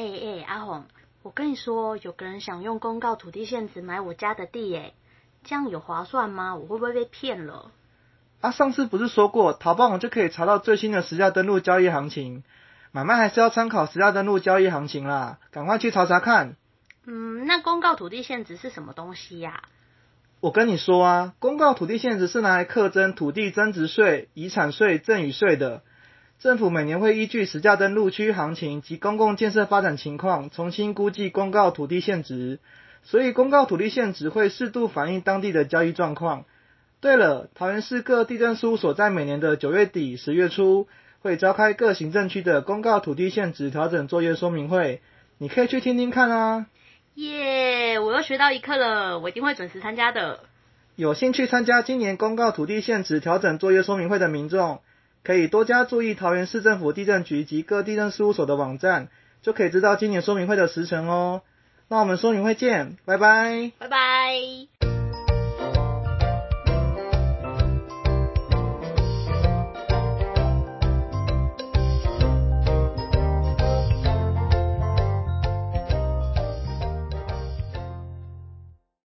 哎哎，阿红，我跟你说，有个人想用公告土地限值买我家的地，哎，这样有划算吗？我会不会被骗了？啊，上次不是说过，淘宝网就可以查到最新的实价登录交易行情，买卖还是要参考实价登录交易行情啦，赶快去查查看。嗯，那公告土地限值是什么东西呀？我跟你说啊，公告土地限值是拿来课征土地增值税、遗产税、赠与税的。政府每年会依据实价登录区行情及公共建设发展情况，重新估计公告土地现值，所以公告土地现值会适度反映当地的交易状况。对了，桃园市各地政事务所在每年的九月底、十月初会召开各行政区的公告土地现值调整作业说明会，你可以去听听看啊。耶，我又学到一课了，我一定会准时参加的。有兴趣参加今年公告土地现值调整作业说明会的民众，可以多加注意桃园市政府地震局及各地震事务所的网站，就可以知道今年说明会的时辰哦。那我们说明会见，拜拜，拜拜。